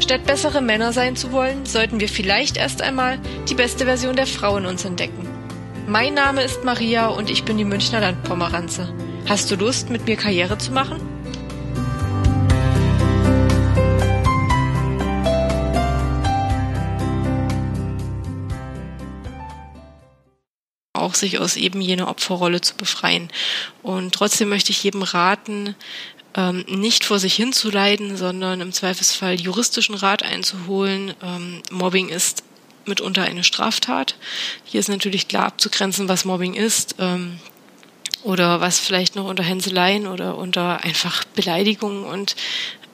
Statt bessere Männer sein zu wollen, sollten wir vielleicht erst einmal die beste Version der Frau in uns entdecken. Mein Name ist Maria und ich bin die Münchner Landpomeranze. Hast du Lust, mit mir Karriere zu machen? auch sich aus eben jener Opferrolle zu befreien. Und trotzdem möchte ich jedem raten, ähm, nicht vor sich hinzuleiden, sondern im Zweifelsfall juristischen Rat einzuholen. Ähm, Mobbing ist mitunter eine Straftat. Hier ist natürlich klar abzugrenzen, was Mobbing ist. Ähm, oder was vielleicht noch unter Hänseleien oder unter einfach Beleidigungen und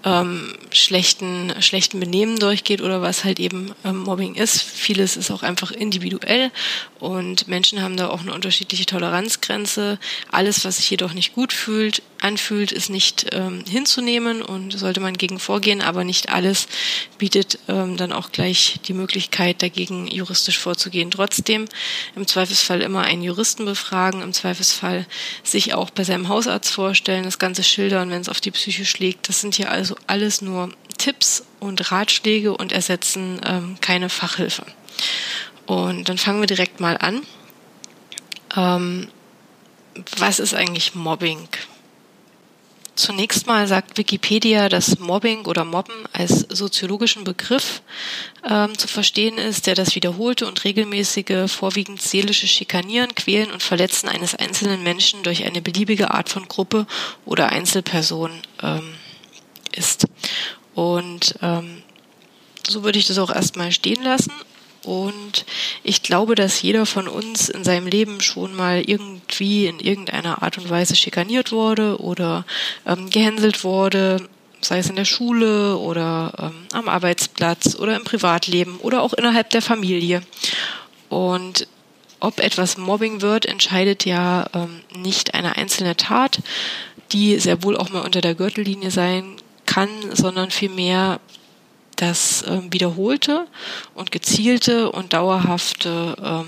ähm, schlechten, schlechten Benehmen durchgeht oder was halt eben ähm, Mobbing ist. Vieles ist auch einfach individuell und Menschen haben da auch eine unterschiedliche Toleranzgrenze. Alles, was sich jedoch nicht gut fühlt, anfühlt, ist nicht ähm, hinzunehmen und sollte man gegen vorgehen, aber nicht alles bietet ähm, dann auch gleich die Möglichkeit, dagegen juristisch vorzugehen. Trotzdem im Zweifelsfall immer einen Juristen befragen, im Zweifelsfall sich auch bei seinem Hausarzt vorstellen, das Ganze schildern, wenn es auf die Psyche schlägt. Das sind hier also alles nur Tipps und Ratschläge und ersetzen ähm, keine Fachhilfe. Und dann fangen wir direkt mal an. Ähm, was ist eigentlich Mobbing? Zunächst mal sagt Wikipedia, dass Mobbing oder Mobben als soziologischen Begriff ähm, zu verstehen ist, der das wiederholte und regelmäßige, vorwiegend seelische Schikanieren, Quälen und Verletzen eines einzelnen Menschen durch eine beliebige Art von Gruppe oder Einzelperson ähm, ist. Und ähm, so würde ich das auch erstmal stehen lassen und ich glaube, dass jeder von uns in seinem Leben schon mal irgendwie in irgendeiner Art und Weise schikaniert wurde oder ähm, gehänselt wurde, sei es in der Schule oder ähm, am Arbeitsplatz oder im Privatleben oder auch innerhalb der Familie. Und ob etwas Mobbing wird, entscheidet ja ähm, nicht eine einzelne Tat, die sehr wohl auch mal unter der Gürtellinie sein kann, sondern vielmehr das ähm, wiederholte und gezielte und dauerhafte ähm,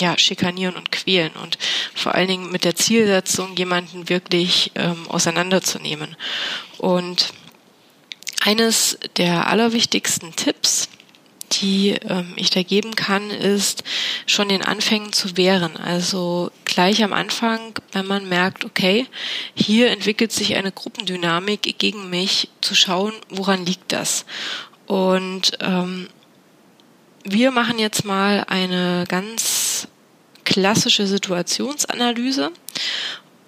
ja, schikanieren und quälen und vor allen Dingen mit der Zielsetzung, jemanden wirklich ähm, auseinanderzunehmen. Und eines der allerwichtigsten Tipps, die ähm, ich da geben kann, ist schon den Anfängen zu wehren. Also gleich am Anfang, wenn man merkt, okay, hier entwickelt sich eine Gruppendynamik gegen mich, zu schauen, woran liegt das. Und ähm, wir machen jetzt mal eine ganz klassische Situationsanalyse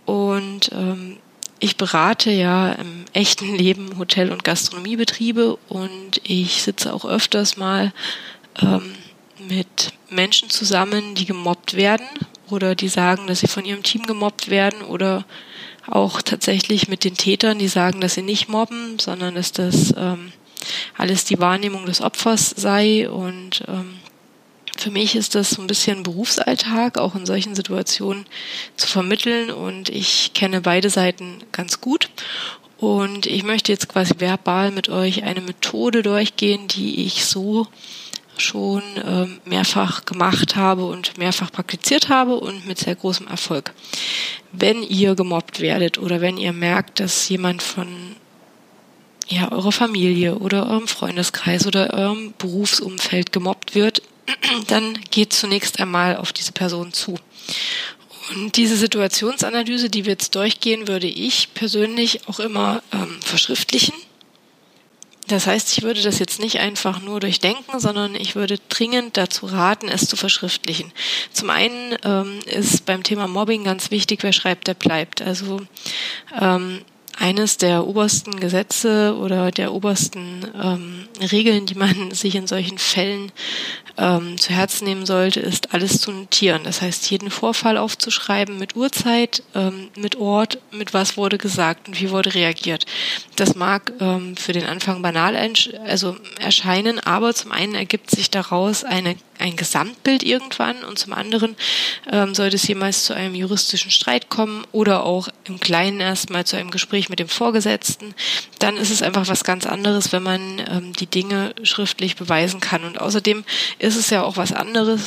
und ähm, ich berate ja im echten Leben Hotel- und Gastronomiebetriebe und ich sitze auch öfters mal ähm, mit Menschen zusammen, die gemobbt werden oder die sagen, dass sie von ihrem Team gemobbt werden oder auch tatsächlich mit den Tätern, die sagen, dass sie nicht mobben, sondern dass das ähm, alles die Wahrnehmung des Opfers sei und ähm, für mich ist das so ein bisschen Berufsalltag, auch in solchen Situationen zu vermitteln und ich kenne beide Seiten ganz gut. Und ich möchte jetzt quasi verbal mit euch eine Methode durchgehen, die ich so schon ähm, mehrfach gemacht habe und mehrfach praktiziert habe und mit sehr großem Erfolg. Wenn ihr gemobbt werdet oder wenn ihr merkt, dass jemand von ja, eurer Familie oder eurem Freundeskreis oder eurem Berufsumfeld gemobbt wird, dann geht zunächst einmal auf diese Person zu. Und diese Situationsanalyse, die wir jetzt durchgehen, würde ich persönlich auch immer ähm, verschriftlichen. Das heißt, ich würde das jetzt nicht einfach nur durchdenken, sondern ich würde dringend dazu raten, es zu verschriftlichen. Zum einen ähm, ist beim Thema Mobbing ganz wichtig, wer schreibt, der bleibt. Also ähm, eines der obersten Gesetze oder der obersten ähm, Regeln, die man sich in solchen Fällen ähm, zu Herzen nehmen sollte, ist alles zu notieren. Das heißt, jeden Vorfall aufzuschreiben mit Uhrzeit, ähm, mit Ort, mit was wurde gesagt und wie wurde reagiert. Das mag ähm, für den Anfang banal also erscheinen, aber zum einen ergibt sich daraus eine ein Gesamtbild irgendwann und zum anderen ähm, sollte es jemals zu einem juristischen Streit kommen oder auch im Kleinen erstmal zu einem Gespräch mit dem Vorgesetzten, dann ist es einfach was ganz anderes, wenn man ähm, die Dinge schriftlich beweisen kann. Und außerdem ist es ja auch was anderes,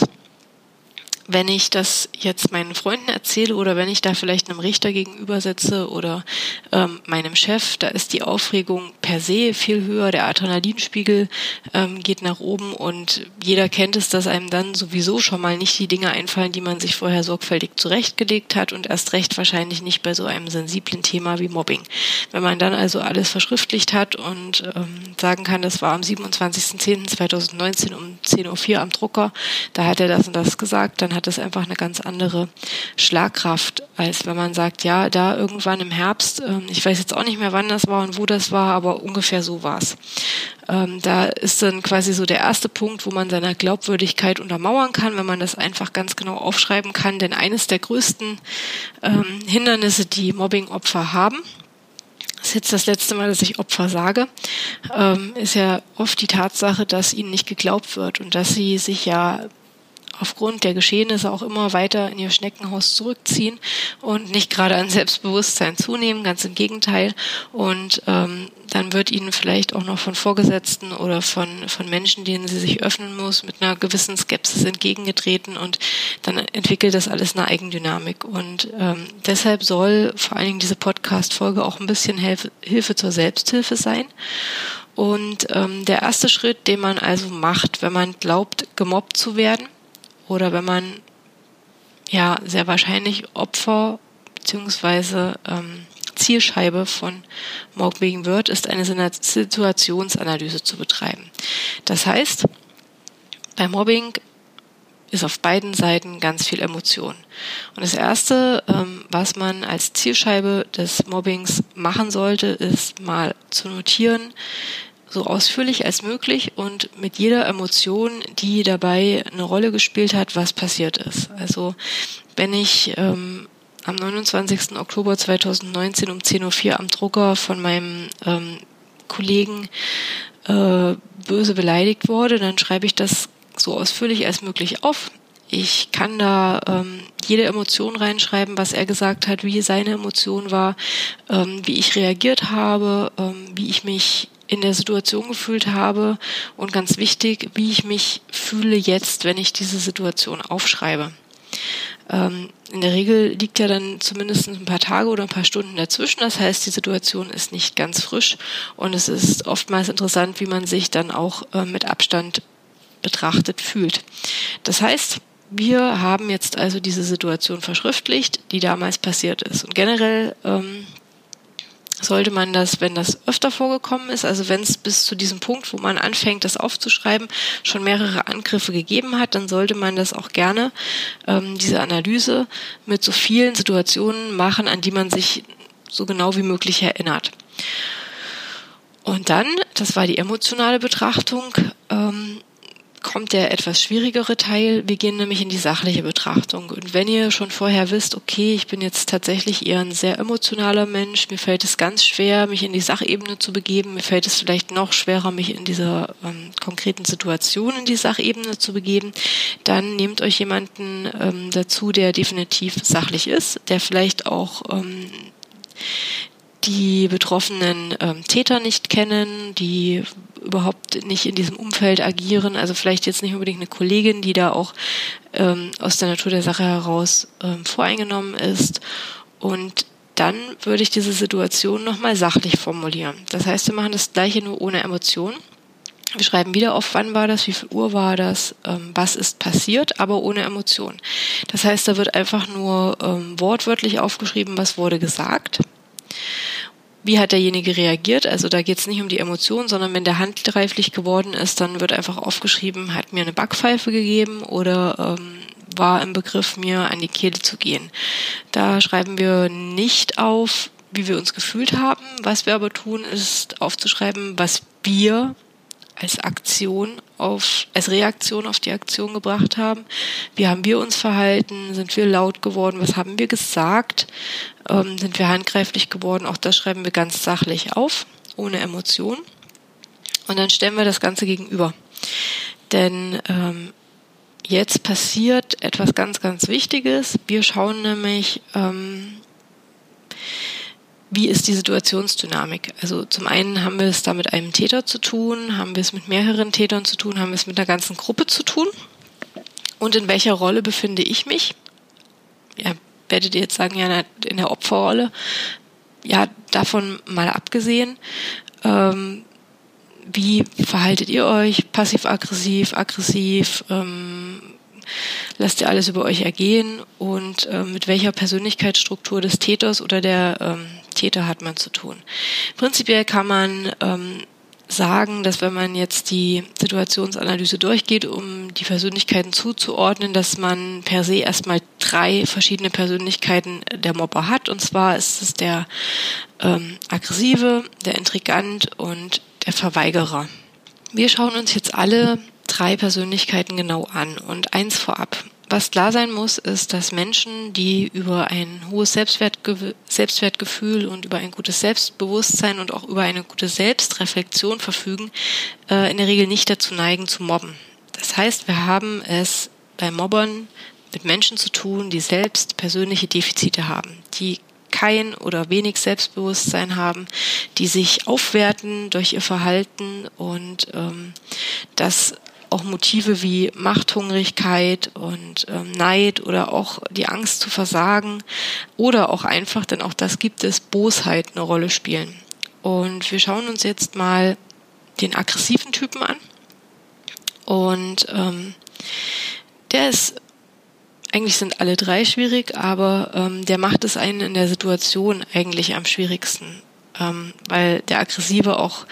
wenn ich das jetzt meinen Freunden erzähle oder wenn ich da vielleicht einem Richter gegenüber sitze oder ähm, meinem Chef, da ist die Aufregung per se viel höher, der Adrenalinspiegel ähm, geht nach oben und jeder kennt es, dass einem dann sowieso schon mal nicht die Dinge einfallen, die man sich vorher sorgfältig zurechtgelegt hat und erst recht wahrscheinlich nicht bei so einem sensiblen Thema wie Mobbing. Wenn man dann also alles verschriftlicht hat und ähm, sagen kann, das war am 27.10.2019 um 10.04 Uhr am Drucker, da hat er das und das gesagt, dann hat es einfach eine ganz andere Schlagkraft, als wenn man sagt, ja, da irgendwann im Herbst, ähm, ich weiß jetzt auch nicht mehr, wann das war und wo das war, aber ungefähr so war's. Ähm, da ist dann quasi so der erste Punkt, wo man seine Glaubwürdigkeit untermauern kann, wenn man das einfach ganz genau aufschreiben kann. Denn eines der größten ähm, Hindernisse, die Mobbing-Opfer haben, das ist jetzt das letzte Mal, dass ich Opfer sage, ähm, ist ja oft die Tatsache, dass ihnen nicht geglaubt wird und dass sie sich ja aufgrund der Geschehnisse auch immer weiter in ihr Schneckenhaus zurückziehen und nicht gerade an Selbstbewusstsein zunehmen, ganz im Gegenteil. Und ähm, dann wird ihnen vielleicht auch noch von Vorgesetzten oder von, von Menschen, denen sie sich öffnen muss, mit einer gewissen Skepsis entgegengetreten und dann entwickelt das alles eine Eigendynamik. Und ähm, deshalb soll vor allen Dingen diese Podcast-Folge auch ein bisschen Hilfe, Hilfe zur Selbsthilfe sein. Und ähm, der erste Schritt, den man also macht, wenn man glaubt, gemobbt zu werden, oder wenn man ja sehr wahrscheinlich Opfer beziehungsweise ähm, Zielscheibe von Mobbing wird, ist eine Situationsanalyse zu betreiben. Das heißt, bei Mobbing ist auf beiden Seiten ganz viel Emotion. Und das Erste, ähm, was man als Zielscheibe des Mobbings machen sollte, ist mal zu notieren, so ausführlich als möglich und mit jeder Emotion, die dabei eine Rolle gespielt hat, was passiert ist. Also wenn ich ähm, am 29. Oktober 2019 um 10.04 Uhr am Drucker von meinem ähm, Kollegen äh, böse beleidigt wurde, dann schreibe ich das so ausführlich als möglich auf. Ich kann da ähm, jede Emotion reinschreiben, was er gesagt hat, wie seine Emotion war, ähm, wie ich reagiert habe, ähm, wie ich mich in der Situation gefühlt habe und ganz wichtig, wie ich mich fühle jetzt, wenn ich diese Situation aufschreibe. Ähm, in der Regel liegt ja dann zumindest ein paar Tage oder ein paar Stunden dazwischen. Das heißt, die Situation ist nicht ganz frisch und es ist oftmals interessant, wie man sich dann auch äh, mit Abstand betrachtet fühlt. Das heißt, wir haben jetzt also diese Situation verschriftlicht, die damals passiert ist. Und generell ähm, sollte man das, wenn das öfter vorgekommen ist, also wenn es bis zu diesem Punkt, wo man anfängt, das aufzuschreiben, schon mehrere Angriffe gegeben hat, dann sollte man das auch gerne, ähm, diese Analyse mit so vielen Situationen machen, an die man sich so genau wie möglich erinnert. Und dann, das war die emotionale Betrachtung, ähm, kommt der etwas schwierigere Teil. Wir gehen nämlich in die sachliche Betrachtung. Und wenn ihr schon vorher wisst, okay, ich bin jetzt tatsächlich eher ein sehr emotionaler Mensch, mir fällt es ganz schwer, mich in die Sachebene zu begeben, mir fällt es vielleicht noch schwerer, mich in dieser ähm, konkreten Situation in die Sachebene zu begeben, dann nehmt euch jemanden ähm, dazu, der definitiv sachlich ist, der vielleicht auch ähm, die betroffenen ähm, Täter nicht kennen, die überhaupt nicht in diesem Umfeld agieren. Also vielleicht jetzt nicht unbedingt eine Kollegin, die da auch ähm, aus der Natur der Sache heraus ähm, voreingenommen ist. Und dann würde ich diese Situation nochmal sachlich formulieren. Das heißt, wir machen das gleiche nur ohne Emotionen. Wir schreiben wieder auf, wann war das, wie viel Uhr war das, ähm, was ist passiert, aber ohne Emotionen. Das heißt, da wird einfach nur ähm, wortwörtlich aufgeschrieben, was wurde gesagt wie hat derjenige reagiert. Also da geht es nicht um die Emotion, sondern wenn der handgreiflich geworden ist, dann wird einfach aufgeschrieben, hat mir eine Backpfeife gegeben oder ähm, war im Begriff, mir an die Kehle zu gehen. Da schreiben wir nicht auf, wie wir uns gefühlt haben. Was wir aber tun, ist aufzuschreiben, was wir als Aktion auf, als Reaktion auf die Aktion gebracht haben. Wie haben wir uns verhalten? Sind wir laut geworden? Was haben wir gesagt? Ähm, sind wir handgreiflich geworden? Auch das schreiben wir ganz sachlich auf, ohne Emotion. Und dann stellen wir das Ganze gegenüber. Denn ähm, jetzt passiert etwas ganz, ganz Wichtiges. Wir schauen nämlich, ähm, wie ist die Situationsdynamik? Also zum einen haben wir es da mit einem Täter zu tun, haben wir es mit mehreren Tätern zu tun, haben wir es mit einer ganzen Gruppe zu tun? Und in welcher Rolle befinde ich mich? Ja, werdet ihr jetzt sagen, ja, in der Opferrolle. Ja, davon mal abgesehen. Ähm, wie verhaltet ihr euch? Passiv-aggressiv, aggressiv? Ähm, lasst ihr alles über euch ergehen? Und äh, mit welcher Persönlichkeitsstruktur des Täters oder der ähm, Täter hat man zu tun? Prinzipiell kann man ähm, sagen, dass wenn man jetzt die Situationsanalyse durchgeht, um die Persönlichkeiten zuzuordnen, dass man per se erstmal drei verschiedene Persönlichkeiten der Mobber hat. Und zwar ist es der ähm, aggressive, der Intrigant und der Verweigerer. Wir schauen uns jetzt alle drei Persönlichkeiten genau an und eins vorab. Was klar sein muss, ist, dass Menschen, die über ein hohes Selbstwertge Selbstwertgefühl und über ein gutes Selbstbewusstsein und auch über eine gute Selbstreflexion verfügen, äh, in der Regel nicht dazu neigen zu mobben. Das heißt, wir haben es bei Mobbern mit Menschen zu tun, die selbst persönliche Defizite haben, die kein oder wenig Selbstbewusstsein haben, die sich aufwerten durch ihr Verhalten und ähm, das auch Motive wie Machthungrigkeit und ähm, Neid oder auch die Angst zu versagen oder auch einfach, denn auch das gibt es, Bosheit eine Rolle spielen. Und wir schauen uns jetzt mal den aggressiven Typen an. Und ähm, der ist eigentlich sind alle drei schwierig, aber ähm, der macht es einen in der Situation eigentlich am schwierigsten, ähm, weil der Aggressive auch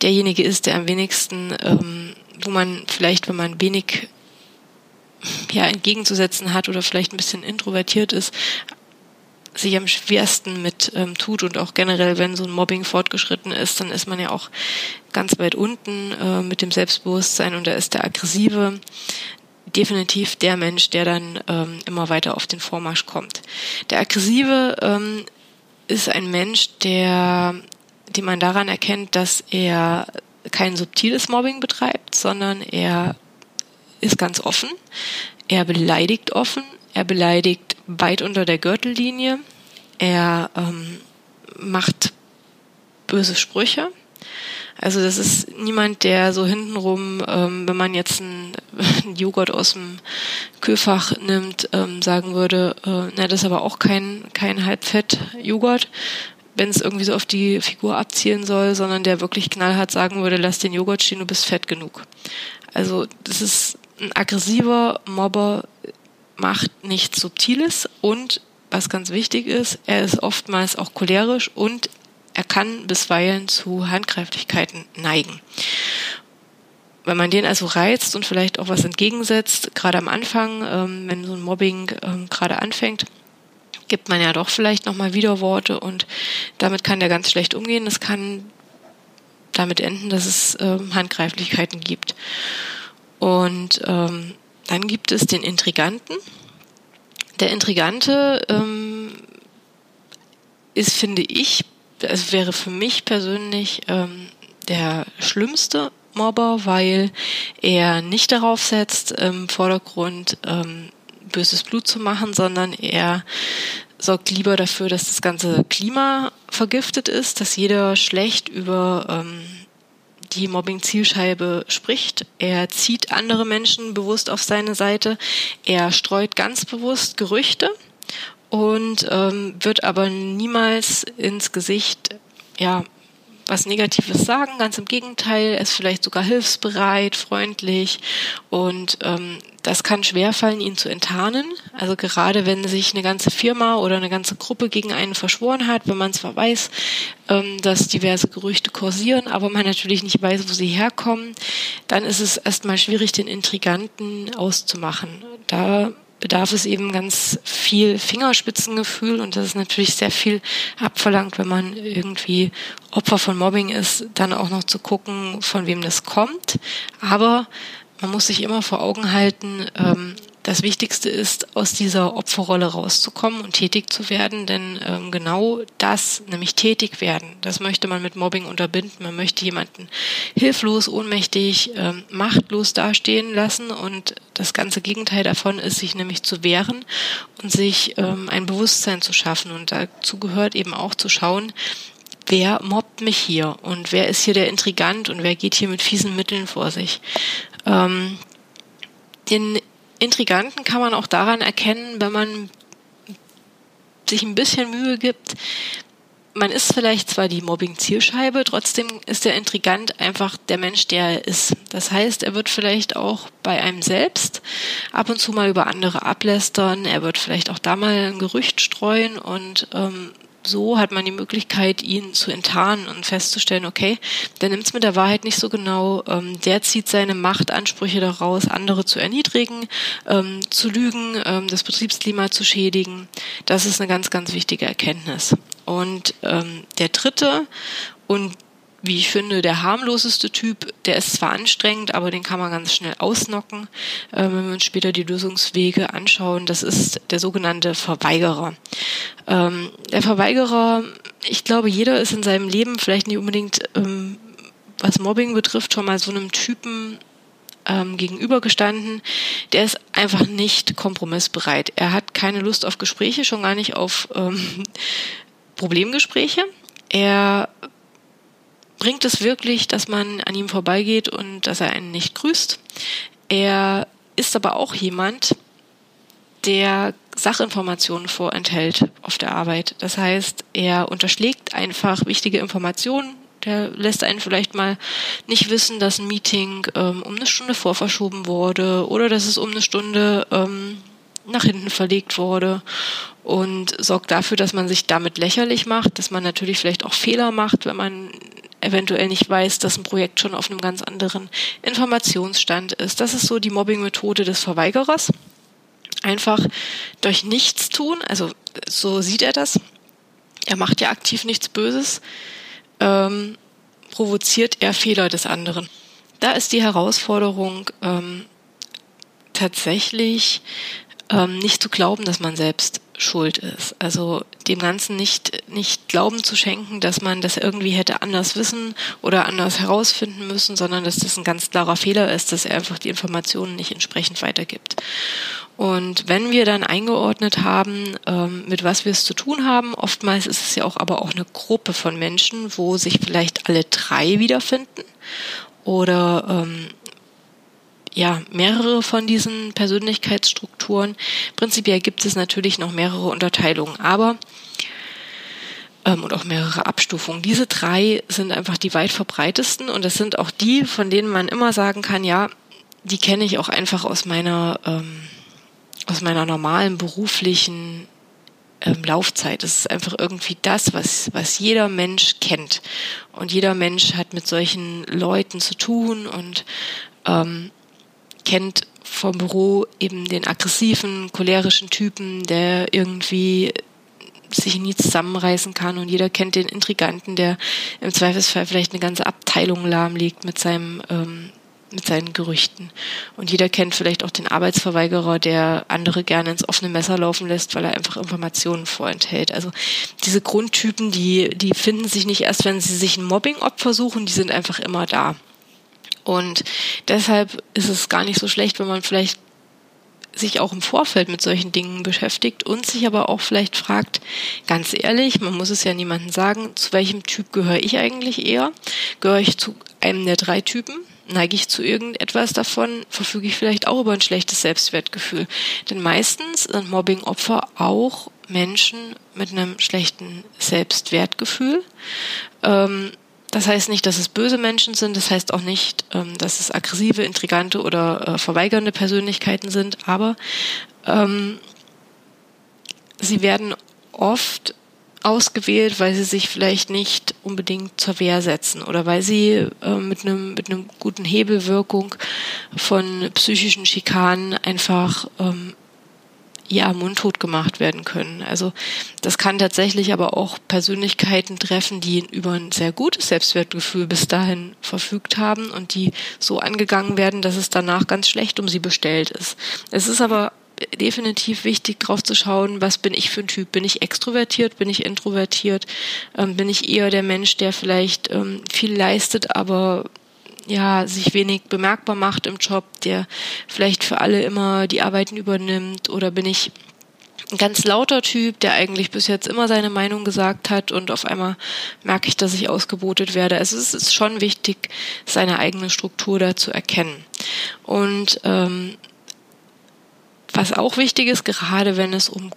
derjenige ist, der am wenigsten, ähm, wo man vielleicht, wenn man wenig ja, entgegenzusetzen hat oder vielleicht ein bisschen introvertiert ist, sich am schwersten mit ähm, tut und auch generell, wenn so ein Mobbing fortgeschritten ist, dann ist man ja auch ganz weit unten äh, mit dem Selbstbewusstsein und da ist der Aggressive definitiv der Mensch, der dann ähm, immer weiter auf den Vormarsch kommt. Der Aggressive ähm, ist ein Mensch, der, den man daran erkennt, dass er kein subtiles Mobbing betreibt, sondern er ist ganz offen. Er beleidigt offen. Er beleidigt weit unter der Gürtellinie. Er ähm, macht böse Sprüche. Also das ist niemand, der so hintenrum, ähm, wenn man jetzt einen, Joghurt aus dem Kühlfach nimmt, ähm, sagen würde, äh, na, das ist aber auch kein, kein Halbfett-Joghurt, wenn es irgendwie so auf die Figur abzielen soll, sondern der wirklich knallhart sagen würde, lass den Joghurt stehen, du bist fett genug. Also das ist ein aggressiver Mobber, macht nichts Subtiles und was ganz wichtig ist, er ist oftmals auch cholerisch und er kann bisweilen zu Handgreiflichkeiten neigen. Wenn man den also reizt und vielleicht auch was entgegensetzt, gerade am Anfang, ähm, wenn so ein Mobbing ähm, gerade anfängt, gibt man ja doch vielleicht nochmal Widerworte und damit kann der ganz schlecht umgehen. Das kann damit enden, dass es ähm, Handgreiflichkeiten gibt. Und ähm, dann gibt es den Intriganten. Der Intrigante ähm, ist, finde ich, es wäre für mich persönlich ähm, der schlimmste Mobber, weil er nicht darauf setzt, im Vordergrund ähm, böses Blut zu machen, sondern er sorgt lieber dafür, dass das ganze Klima vergiftet ist, dass jeder schlecht über ähm, die Mobbing-Zielscheibe spricht. Er zieht andere Menschen bewusst auf seine Seite. Er streut ganz bewusst Gerüchte und ähm, wird aber niemals ins Gesicht ja was Negatives sagen. Ganz im Gegenteil, er ist vielleicht sogar hilfsbereit, freundlich und ähm, das kann schwerfallen, ihn zu enttarnen. Also gerade wenn sich eine ganze Firma oder eine ganze Gruppe gegen einen verschworen hat, wenn man zwar weiß, ähm, dass diverse Gerüchte kursieren, aber man natürlich nicht weiß, wo sie herkommen, dann ist es erstmal schwierig, den Intriganten auszumachen. Da bedarf es eben ganz viel Fingerspitzengefühl und das ist natürlich sehr viel abverlangt, wenn man irgendwie Opfer von Mobbing ist, dann auch noch zu gucken, von wem das kommt. Aber man muss sich immer vor Augen halten, ähm, das Wichtigste ist, aus dieser Opferrolle rauszukommen und tätig zu werden, denn ähm, genau das, nämlich tätig werden, das möchte man mit Mobbing unterbinden. Man möchte jemanden hilflos, ohnmächtig, ähm, machtlos dastehen lassen und das ganze Gegenteil davon ist, sich nämlich zu wehren und sich ähm, ein Bewusstsein zu schaffen. Und dazu gehört eben auch zu schauen, wer mobbt mich hier und wer ist hier der Intrigant und wer geht hier mit fiesen Mitteln vor sich. Ähm, den Intriganten kann man auch daran erkennen, wenn man sich ein bisschen Mühe gibt. Man ist vielleicht zwar die Mobbing-Zielscheibe, trotzdem ist der Intrigant einfach der Mensch, der er ist. Das heißt, er wird vielleicht auch bei einem selbst ab und zu mal über andere ablästern. Er wird vielleicht auch da mal ein Gerücht streuen und ähm, so hat man die Möglichkeit, ihn zu enttarnen und festzustellen, okay, der nimmt es mit der Wahrheit nicht so genau, ähm, der zieht seine Machtansprüche daraus, andere zu erniedrigen, ähm, zu lügen, ähm, das Betriebsklima zu schädigen. Das ist eine ganz, ganz wichtige Erkenntnis. Und ähm, der dritte und wie ich finde, der harmloseste Typ, der ist zwar anstrengend, aber den kann man ganz schnell ausnocken, äh, wenn wir uns später die Lösungswege anschauen. Das ist der sogenannte Verweigerer. Ähm, der Verweigerer, ich glaube, jeder ist in seinem Leben vielleicht nicht unbedingt, ähm, was Mobbing betrifft, schon mal so einem Typen ähm, gegenübergestanden. Der ist einfach nicht kompromissbereit. Er hat keine Lust auf Gespräche, schon gar nicht auf ähm, Problemgespräche. Er bringt es wirklich, dass man an ihm vorbeigeht und dass er einen nicht grüßt. Er ist aber auch jemand, der Sachinformationen vorenthält auf der Arbeit. Das heißt, er unterschlägt einfach wichtige Informationen. Der lässt einen vielleicht mal nicht wissen, dass ein Meeting ähm, um eine Stunde vorverschoben wurde oder dass es um eine Stunde ähm, nach hinten verlegt wurde und sorgt dafür, dass man sich damit lächerlich macht, dass man natürlich vielleicht auch Fehler macht, wenn man eventuell nicht weiß, dass ein Projekt schon auf einem ganz anderen Informationsstand ist. Das ist so die Mobbing-Methode des Verweigerers. Einfach durch nichts tun, also so sieht er das. Er macht ja aktiv nichts Böses, ähm, provoziert er Fehler des anderen. Da ist die Herausforderung ähm, tatsächlich ähm, nicht zu glauben, dass man selbst schuld ist. Also dem Ganzen nicht, nicht Glauben zu schenken, dass man das irgendwie hätte anders wissen oder anders herausfinden müssen, sondern dass das ein ganz klarer Fehler ist, dass er einfach die Informationen nicht entsprechend weitergibt. Und wenn wir dann eingeordnet haben, ähm, mit was wir es zu tun haben, oftmals ist es ja auch aber auch eine Gruppe von Menschen, wo sich vielleicht alle drei wiederfinden oder ähm, ja, mehrere von diesen Persönlichkeitsstrukturen. Prinzipiell gibt es natürlich noch mehrere Unterteilungen, aber ähm, und auch mehrere Abstufungen. Diese drei sind einfach die weit verbreitesten und das sind auch die, von denen man immer sagen kann, ja, die kenne ich auch einfach aus meiner ähm, aus meiner normalen beruflichen ähm, Laufzeit. Es ist einfach irgendwie das, was, was jeder Mensch kennt. Und jeder Mensch hat mit solchen Leuten zu tun und ähm, kennt vom Büro eben den aggressiven, cholerischen Typen, der irgendwie sich nie zusammenreißen kann und jeder kennt den Intriganten, der im Zweifelsfall vielleicht eine ganze Abteilung lahmlegt mit seinem ähm, mit seinen Gerüchten. Und jeder kennt vielleicht auch den Arbeitsverweigerer, der andere gerne ins offene Messer laufen lässt, weil er einfach Informationen vorenthält. Also diese Grundtypen, die, die finden sich nicht erst, wenn sie sich ein Mobbing-Opfer suchen, die sind einfach immer da. Und deshalb ist es gar nicht so schlecht, wenn man vielleicht sich auch im Vorfeld mit solchen Dingen beschäftigt und sich aber auch vielleicht fragt, ganz ehrlich, man muss es ja niemandem sagen, zu welchem Typ gehöre ich eigentlich eher? Gehöre ich zu einem der drei Typen? Neige ich zu irgendetwas davon? Verfüge ich vielleicht auch über ein schlechtes Selbstwertgefühl? Denn meistens sind Mobbing-Opfer auch Menschen mit einem schlechten Selbstwertgefühl. Ähm, das heißt nicht, dass es böse Menschen sind, das heißt auch nicht, ähm, dass es aggressive, intrigante oder äh, verweigernde Persönlichkeiten sind, aber ähm, sie werden oft ausgewählt, weil sie sich vielleicht nicht unbedingt zur Wehr setzen oder weil sie äh, mit einem mit guten Hebelwirkung von psychischen Schikanen einfach ähm, ja mundtot gemacht werden können. Also das kann tatsächlich aber auch Persönlichkeiten treffen, die über ein sehr gutes Selbstwertgefühl bis dahin verfügt haben und die so angegangen werden, dass es danach ganz schlecht um sie bestellt ist. Es ist aber definitiv wichtig, drauf zu schauen, was bin ich für ein Typ? Bin ich extrovertiert? Bin ich introvertiert? Ähm, bin ich eher der Mensch, der vielleicht ähm, viel leistet, aber ja, sich wenig bemerkbar macht im Job, der vielleicht für alle immer die Arbeiten übernimmt oder bin ich ein ganz lauter Typ, der eigentlich bis jetzt immer seine Meinung gesagt hat und auf einmal merke ich, dass ich ausgebotet werde. Also es ist schon wichtig, seine eigene Struktur da zu erkennen. Und ähm, was auch wichtig ist, gerade wenn es um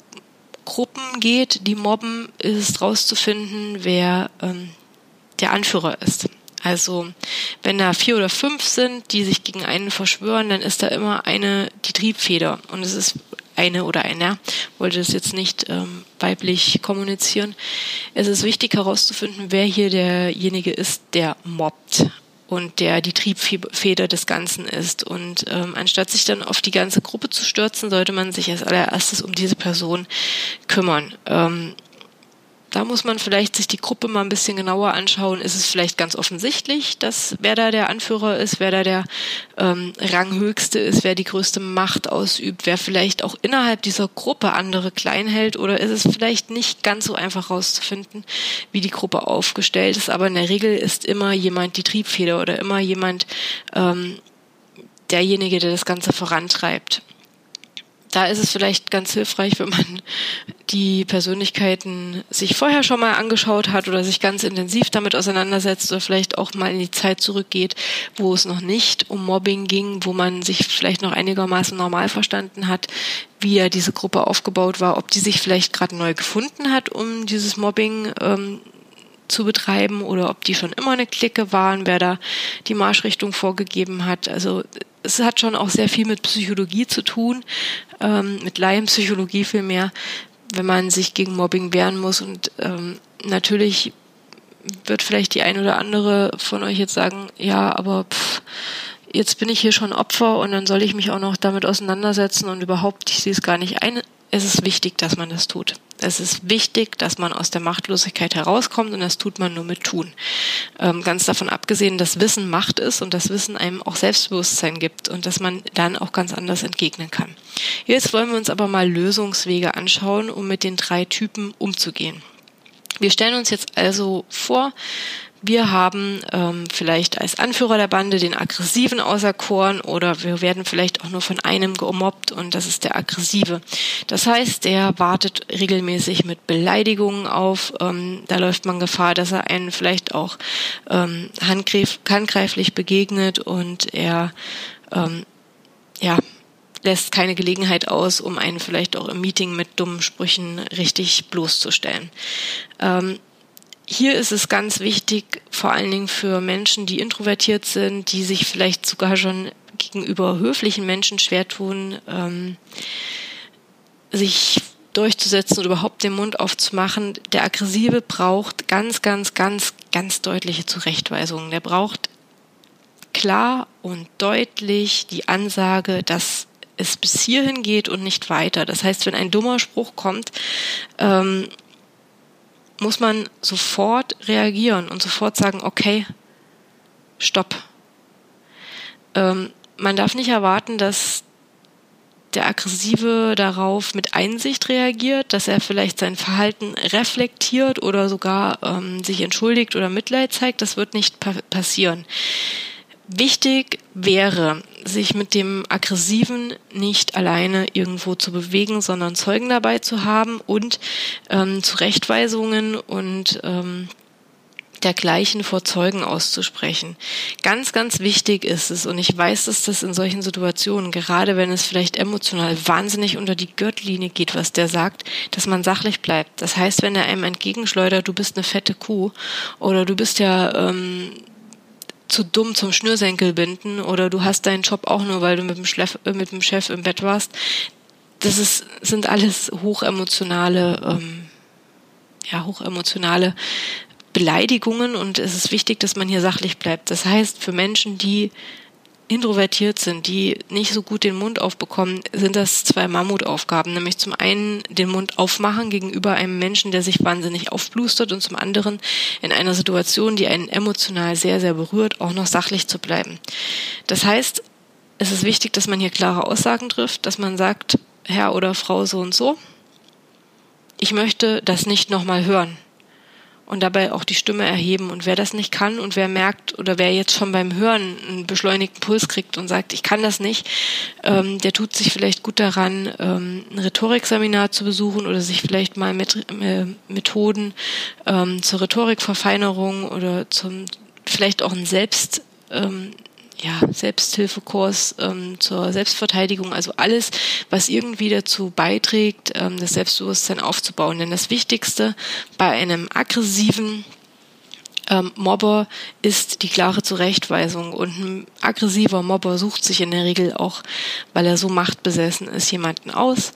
Gruppen geht, die mobben, ist rauszufinden, wer ähm, der Anführer ist. Also wenn da vier oder fünf sind, die sich gegen einen verschwören, dann ist da immer eine die Triebfeder. Und es ist eine oder einer, wollte das jetzt nicht ähm, weiblich kommunizieren. Es ist wichtig herauszufinden, wer hier derjenige ist, der mobbt und der die Triebfeder des Ganzen ist. Und ähm, anstatt sich dann auf die ganze Gruppe zu stürzen, sollte man sich als allererstes um diese Person kümmern. Ähm, da muss man vielleicht sich die Gruppe mal ein bisschen genauer anschauen. Ist es vielleicht ganz offensichtlich, dass wer da der Anführer ist, wer da der ähm, Ranghöchste ist, wer die größte Macht ausübt, wer vielleicht auch innerhalb dieser Gruppe andere klein hält oder ist es vielleicht nicht ganz so einfach rauszufinden, wie die Gruppe aufgestellt ist. Aber in der Regel ist immer jemand die Triebfeder oder immer jemand ähm, derjenige, der das Ganze vorantreibt da ist es vielleicht ganz hilfreich, wenn man die Persönlichkeiten sich vorher schon mal angeschaut hat oder sich ganz intensiv damit auseinandersetzt oder vielleicht auch mal in die Zeit zurückgeht, wo es noch nicht um Mobbing ging, wo man sich vielleicht noch einigermaßen normal verstanden hat, wie ja diese Gruppe aufgebaut war, ob die sich vielleicht gerade neu gefunden hat, um dieses Mobbing ähm, zu betreiben oder ob die schon immer eine Clique waren, wer da die Marschrichtung vorgegeben hat. Also es hat schon auch sehr viel mit Psychologie zu tun, ähm, mit Laienpsychologie vielmehr, wenn man sich gegen Mobbing wehren muss. Und ähm, natürlich wird vielleicht die ein oder andere von euch jetzt sagen, ja, aber pff, jetzt bin ich hier schon Opfer und dann soll ich mich auch noch damit auseinandersetzen und überhaupt, ich sehe es gar nicht ein. Es ist wichtig, dass man das tut. Es ist wichtig, dass man aus der Machtlosigkeit herauskommt und das tut man nur mit Tun. Ähm, ganz davon abgesehen, dass Wissen Macht ist und das Wissen einem auch Selbstbewusstsein gibt und dass man dann auch ganz anders entgegnen kann. Jetzt wollen wir uns aber mal Lösungswege anschauen, um mit den drei Typen umzugehen. Wir stellen uns jetzt also vor, wir haben ähm, vielleicht als Anführer der Bande den Aggressiven auserkoren oder wir werden vielleicht auch nur von einem gemobbt und das ist der Aggressive. Das heißt, der wartet regelmäßig mit Beleidigungen auf. Ähm, da läuft man Gefahr, dass er einen vielleicht auch ähm, handgreiflich begegnet und er ähm, ja lässt keine Gelegenheit aus, um einen vielleicht auch im Meeting mit dummen Sprüchen richtig bloßzustellen. Ähm, hier ist es ganz wichtig, vor allen Dingen für Menschen, die introvertiert sind, die sich vielleicht sogar schon gegenüber höflichen Menschen schwer tun, ähm, sich durchzusetzen oder überhaupt den Mund aufzumachen. Der Aggressive braucht ganz, ganz, ganz, ganz deutliche Zurechtweisungen. Der braucht klar und deutlich die Ansage, dass es bis hierhin geht und nicht weiter. Das heißt, wenn ein dummer Spruch kommt, ähm, muss man sofort reagieren und sofort sagen, okay, stopp. Ähm, man darf nicht erwarten, dass der Aggressive darauf mit Einsicht reagiert, dass er vielleicht sein Verhalten reflektiert oder sogar ähm, sich entschuldigt oder Mitleid zeigt. Das wird nicht pa passieren. Wichtig wäre, sich mit dem Aggressiven nicht alleine irgendwo zu bewegen, sondern Zeugen dabei zu haben und ähm, Zurechtweisungen und ähm, dergleichen vor Zeugen auszusprechen. Ganz, ganz wichtig ist es, und ich weiß, dass das in solchen Situationen, gerade wenn es vielleicht emotional wahnsinnig unter die Gürtellinie geht, was der sagt, dass man sachlich bleibt. Das heißt, wenn er einem entgegenschleudert, du bist eine fette Kuh oder du bist ja ähm, zu dumm zum Schnürsenkel binden oder du hast deinen Job auch nur, weil du mit dem, Schleff, äh, mit dem Chef im Bett warst. Das ist, sind alles hochemotionale, ähm, ja, hochemotionale Beleidigungen und es ist wichtig, dass man hier sachlich bleibt. Das heißt, für Menschen, die introvertiert sind, die nicht so gut den Mund aufbekommen, sind das zwei Mammutaufgaben. Nämlich zum einen den Mund aufmachen gegenüber einem Menschen, der sich wahnsinnig aufblustert und zum anderen in einer Situation, die einen emotional sehr, sehr berührt, auch noch sachlich zu bleiben. Das heißt, es ist wichtig, dass man hier klare Aussagen trifft, dass man sagt, Herr oder Frau so und so, ich möchte das nicht nochmal hören und dabei auch die Stimme erheben. Und wer das nicht kann und wer merkt oder wer jetzt schon beim Hören einen beschleunigten Puls kriegt und sagt, ich kann das nicht, ähm, der tut sich vielleicht gut daran, ähm, ein Rhetorikseminar zu besuchen oder sich vielleicht mal mit äh, Methoden ähm, zur Rhetorikverfeinerung oder zum vielleicht auch ein Selbst ähm, ja, Selbsthilfekurs ähm, zur Selbstverteidigung, also alles, was irgendwie dazu beiträgt, ähm, das Selbstbewusstsein aufzubauen. Denn das Wichtigste bei einem aggressiven ähm, Mobber ist die klare Zurechtweisung. Und ein aggressiver Mobber sucht sich in der Regel auch, weil er so machtbesessen ist, jemanden aus,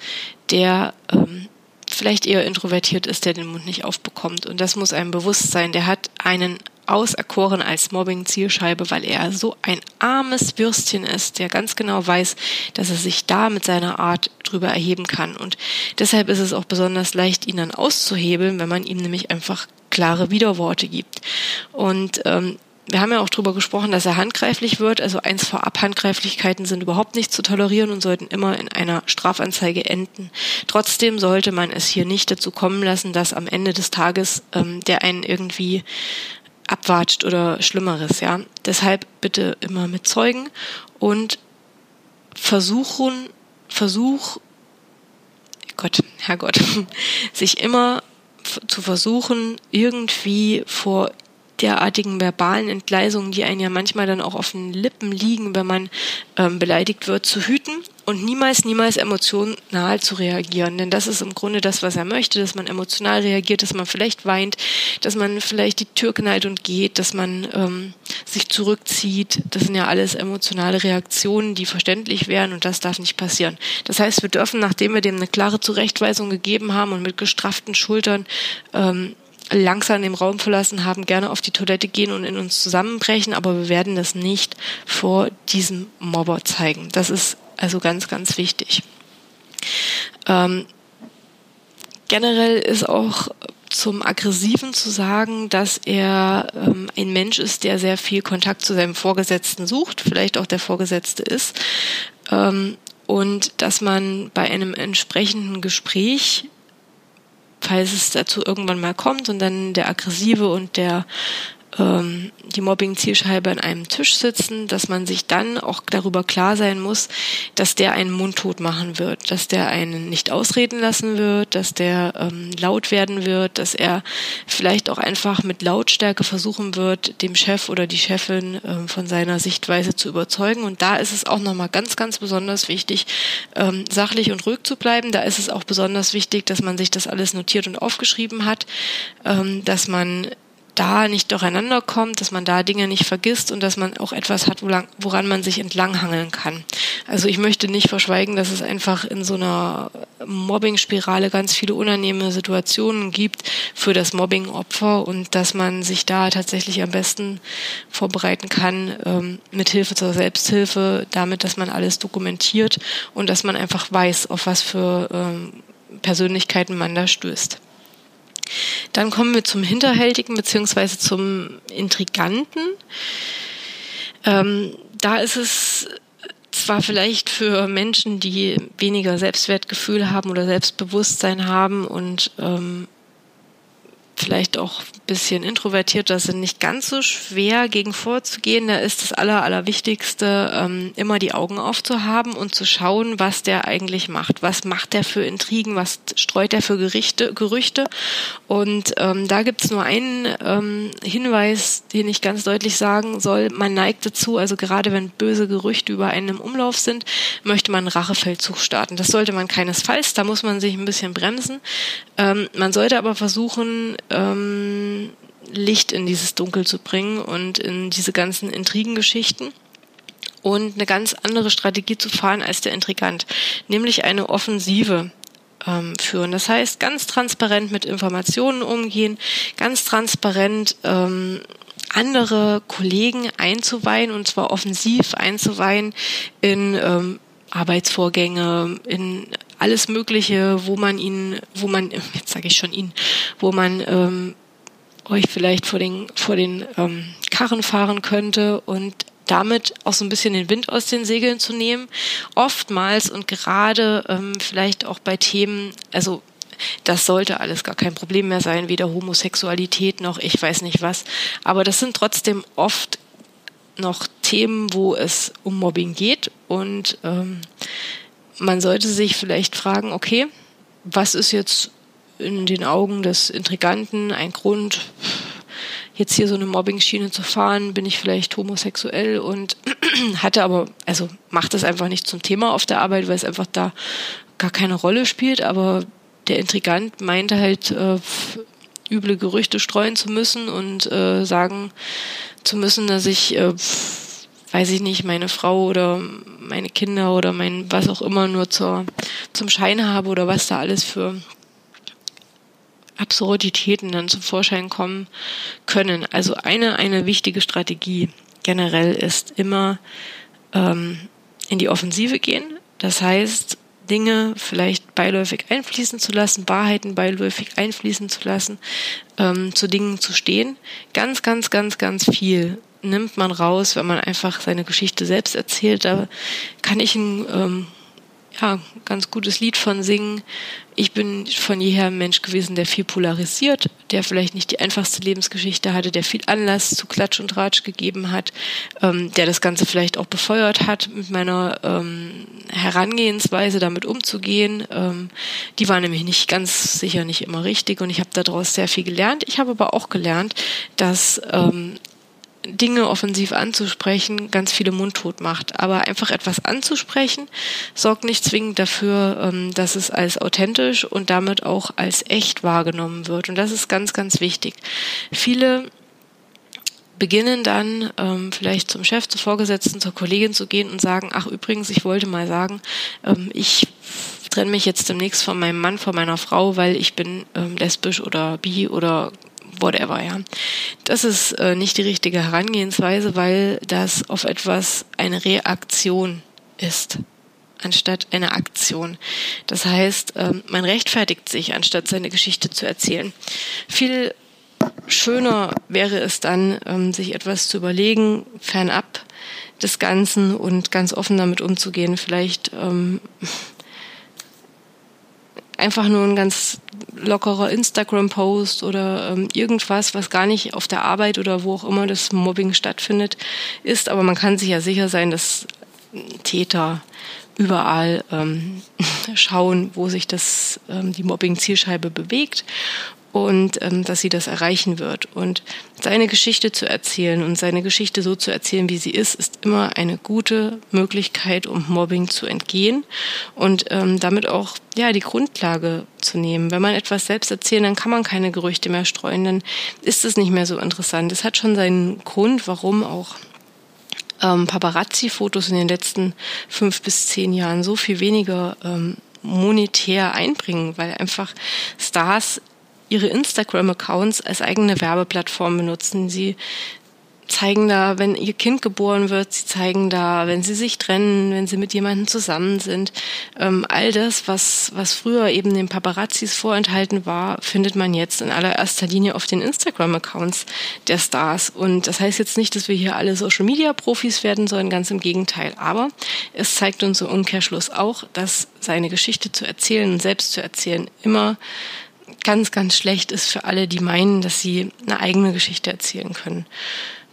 der ähm, vielleicht eher introvertiert ist, der den Mund nicht aufbekommt. Und das muss einem bewusst sein. Der hat einen auserkoren als Mobbing-Zielscheibe, weil er so ein armes Würstchen ist, der ganz genau weiß, dass er sich da mit seiner Art drüber erheben kann. Und deshalb ist es auch besonders leicht, ihn dann auszuhebeln, wenn man ihm nämlich einfach klare Widerworte gibt. Und ähm, wir haben ja auch darüber gesprochen, dass er handgreiflich wird. Also eins vorab, Handgreiflichkeiten sind überhaupt nicht zu tolerieren und sollten immer in einer Strafanzeige enden. Trotzdem sollte man es hier nicht dazu kommen lassen, dass am Ende des Tages ähm, der einen irgendwie abwatscht oder Schlimmeres, ja. Deshalb bitte immer mit Zeugen und versuchen, Versuch, Gott, Herrgott, sich immer zu versuchen, irgendwie vor derartigen verbalen Entgleisungen, die einen ja manchmal dann auch auf den Lippen liegen, wenn man ähm, beleidigt wird, zu hüten und niemals, niemals emotional zu reagieren. Denn das ist im Grunde das, was er möchte, dass man emotional reagiert, dass man vielleicht weint, dass man vielleicht die Tür knallt und geht, dass man ähm, sich zurückzieht. Das sind ja alles emotionale Reaktionen, die verständlich wären und das darf nicht passieren. Das heißt, wir dürfen, nachdem wir dem eine klare Zurechtweisung gegeben haben und mit gestrafften Schultern ähm, langsam den Raum verlassen haben, gerne auf die Toilette gehen und in uns zusammenbrechen, aber wir werden das nicht vor diesem Mobber zeigen. Das ist also ganz, ganz wichtig. Ähm, generell ist auch zum Aggressiven zu sagen, dass er ähm, ein Mensch ist, der sehr viel Kontakt zu seinem Vorgesetzten sucht, vielleicht auch der Vorgesetzte ist. Ähm, und dass man bei einem entsprechenden Gespräch falls es dazu irgendwann mal kommt und dann der Aggressive und der ähm, die Mobbing-Zielscheibe an einem Tisch sitzen, dass man sich dann auch darüber klar sein muss, dass der einen mundtot machen wird, dass der einen nicht ausreden lassen wird, dass der ähm, laut werden wird, dass er vielleicht auch einfach mit Lautstärke versuchen wird, dem Chef oder die Chefin ähm, von seiner Sichtweise zu überzeugen. Und da ist es auch nochmal ganz, ganz besonders wichtig, ähm, sachlich und ruhig zu bleiben. Da ist es auch besonders wichtig, dass man sich das alles notiert und aufgeschrieben hat, ähm, dass man da nicht durcheinander kommt, dass man da Dinge nicht vergisst und dass man auch etwas hat, woran man sich entlanghangeln kann. Also ich möchte nicht verschweigen, dass es einfach in so einer Mobbing-Spirale ganz viele unangenehme Situationen gibt für das Mobbing-Opfer und dass man sich da tatsächlich am besten vorbereiten kann ähm, mit Hilfe zur Selbsthilfe, damit, dass man alles dokumentiert und dass man einfach weiß, auf was für ähm, Persönlichkeiten man da stößt. Dann kommen wir zum Hinterhältigen beziehungsweise zum Intriganten. Ähm, da ist es zwar vielleicht für Menschen, die weniger Selbstwertgefühl haben oder Selbstbewusstsein haben und ähm, vielleicht auch ein bisschen introvertierter sind, nicht ganz so schwer gegen vorzugehen. Da ist das Aller, Allerwichtigste, ähm, immer die Augen aufzuhaben und zu schauen, was der eigentlich macht. Was macht der für Intrigen, was streut er für Gerichte, Gerüchte. Und ähm, da gibt's nur einen ähm, Hinweis, den ich ganz deutlich sagen soll. Man neigt dazu, also gerade wenn böse Gerüchte über einen im Umlauf sind, möchte man einen Rachefeldzug starten. Das sollte man keinesfalls, da muss man sich ein bisschen bremsen. Ähm, man sollte aber versuchen, ähm, Licht in dieses Dunkel zu bringen und in diese ganzen Intrigengeschichten und eine ganz andere Strategie zu fahren als der Intrigant, nämlich eine Offensive ähm, führen. Das heißt, ganz transparent mit Informationen umgehen, ganz transparent ähm, andere Kollegen einzuweihen und zwar offensiv einzuweihen in ähm, Arbeitsvorgänge, in alles Mögliche, wo man ihn, wo man, jetzt sage ich schon ihn, wo man ähm, euch vielleicht vor den, vor den ähm, Karren fahren könnte und damit auch so ein bisschen den Wind aus den Segeln zu nehmen. Oftmals und gerade ähm, vielleicht auch bei Themen, also das sollte alles gar kein Problem mehr sein, weder Homosexualität noch ich weiß nicht was. Aber das sind trotzdem oft noch Themen, wo es um Mobbing geht und ähm, man sollte sich vielleicht fragen, okay, was ist jetzt in den Augen des Intriganten ein Grund, jetzt hier so eine Mobbing-Schiene zu fahren, bin ich vielleicht homosexuell? Und hatte aber, also macht das einfach nicht zum Thema auf der Arbeit, weil es einfach da gar keine Rolle spielt, aber der Intrigant meinte halt, äh, üble Gerüchte streuen zu müssen und äh, sagen zu müssen, dass ich, äh, weiß ich nicht, meine Frau oder meine Kinder oder mein was auch immer nur zur, zum Schein habe oder was da alles für Absurditäten dann zum Vorschein kommen können. Also eine, eine wichtige Strategie generell ist immer ähm, in die Offensive gehen. Das heißt, Dinge vielleicht beiläufig einfließen zu lassen, Wahrheiten beiläufig einfließen zu lassen, ähm, zu Dingen zu stehen. Ganz, ganz, ganz, ganz viel nimmt man raus, wenn man einfach seine Geschichte selbst erzählt. Da kann ich ein ähm, ja, ganz gutes Lied von singen. Ich bin von jeher ein Mensch gewesen, der viel polarisiert, der vielleicht nicht die einfachste Lebensgeschichte hatte, der viel Anlass zu Klatsch und Ratsch gegeben hat, ähm, der das Ganze vielleicht auch befeuert hat, mit meiner ähm, Herangehensweise damit umzugehen. Ähm, die war nämlich nicht ganz sicher nicht immer richtig und ich habe daraus sehr viel gelernt. Ich habe aber auch gelernt, dass ähm, Dinge offensiv anzusprechen ganz viele mundtot macht. Aber einfach etwas anzusprechen sorgt nicht zwingend dafür, ähm, dass es als authentisch und damit auch als echt wahrgenommen wird. Und das ist ganz, ganz wichtig. Viele beginnen dann ähm, vielleicht zum Chef, zur Vorgesetzten, zur Kollegin zu gehen und sagen, ach übrigens, ich wollte mal sagen, ähm, ich trenne mich jetzt demnächst von meinem Mann, von meiner Frau, weil ich bin ähm, lesbisch oder bi oder whatever, ja. Das ist äh, nicht die richtige Herangehensweise, weil das auf etwas eine Reaktion ist anstatt eine Aktion. Das heißt, ähm, man rechtfertigt sich, anstatt seine Geschichte zu erzählen. Viel schöner wäre es dann, ähm, sich etwas zu überlegen, fernab des Ganzen und ganz offen damit umzugehen. Vielleicht ähm, einfach nur ein ganz lockerer Instagram-Post oder ähm, irgendwas, was gar nicht auf der Arbeit oder wo auch immer das Mobbing stattfindet, ist. Aber man kann sich ja sicher sein, dass Täter überall ähm, schauen, wo sich das, ähm, die Mobbing-Zielscheibe bewegt und ähm, dass sie das erreichen wird. Und seine Geschichte zu erzählen und seine Geschichte so zu erzählen, wie sie ist, ist immer eine gute Möglichkeit, um Mobbing zu entgehen und ähm, damit auch ja die Grundlage zu nehmen. Wenn man etwas selbst erzählt, dann kann man keine Gerüchte mehr streuen, dann ist es nicht mehr so interessant. Es hat schon seinen Grund, warum auch ähm, Paparazzi-Fotos in den letzten fünf bis zehn Jahren so viel weniger ähm, monetär einbringen, weil einfach Stars ihre Instagram-Accounts als eigene Werbeplattform benutzen. Sie zeigen da, wenn ihr Kind geboren wird, sie zeigen da, wenn sie sich trennen, wenn sie mit jemandem zusammen sind. Ähm, all das, was, was früher eben den Paparazzis vorenthalten war, findet man jetzt in allererster Linie auf den Instagram-Accounts der Stars. Und das heißt jetzt nicht, dass wir hier alle Social-Media-Profis werden sollen, ganz im Gegenteil. Aber es zeigt uns im Umkehrschluss auch, dass seine Geschichte zu erzählen und selbst zu erzählen immer ganz, ganz schlecht ist für alle, die meinen, dass sie eine eigene Geschichte erzählen können.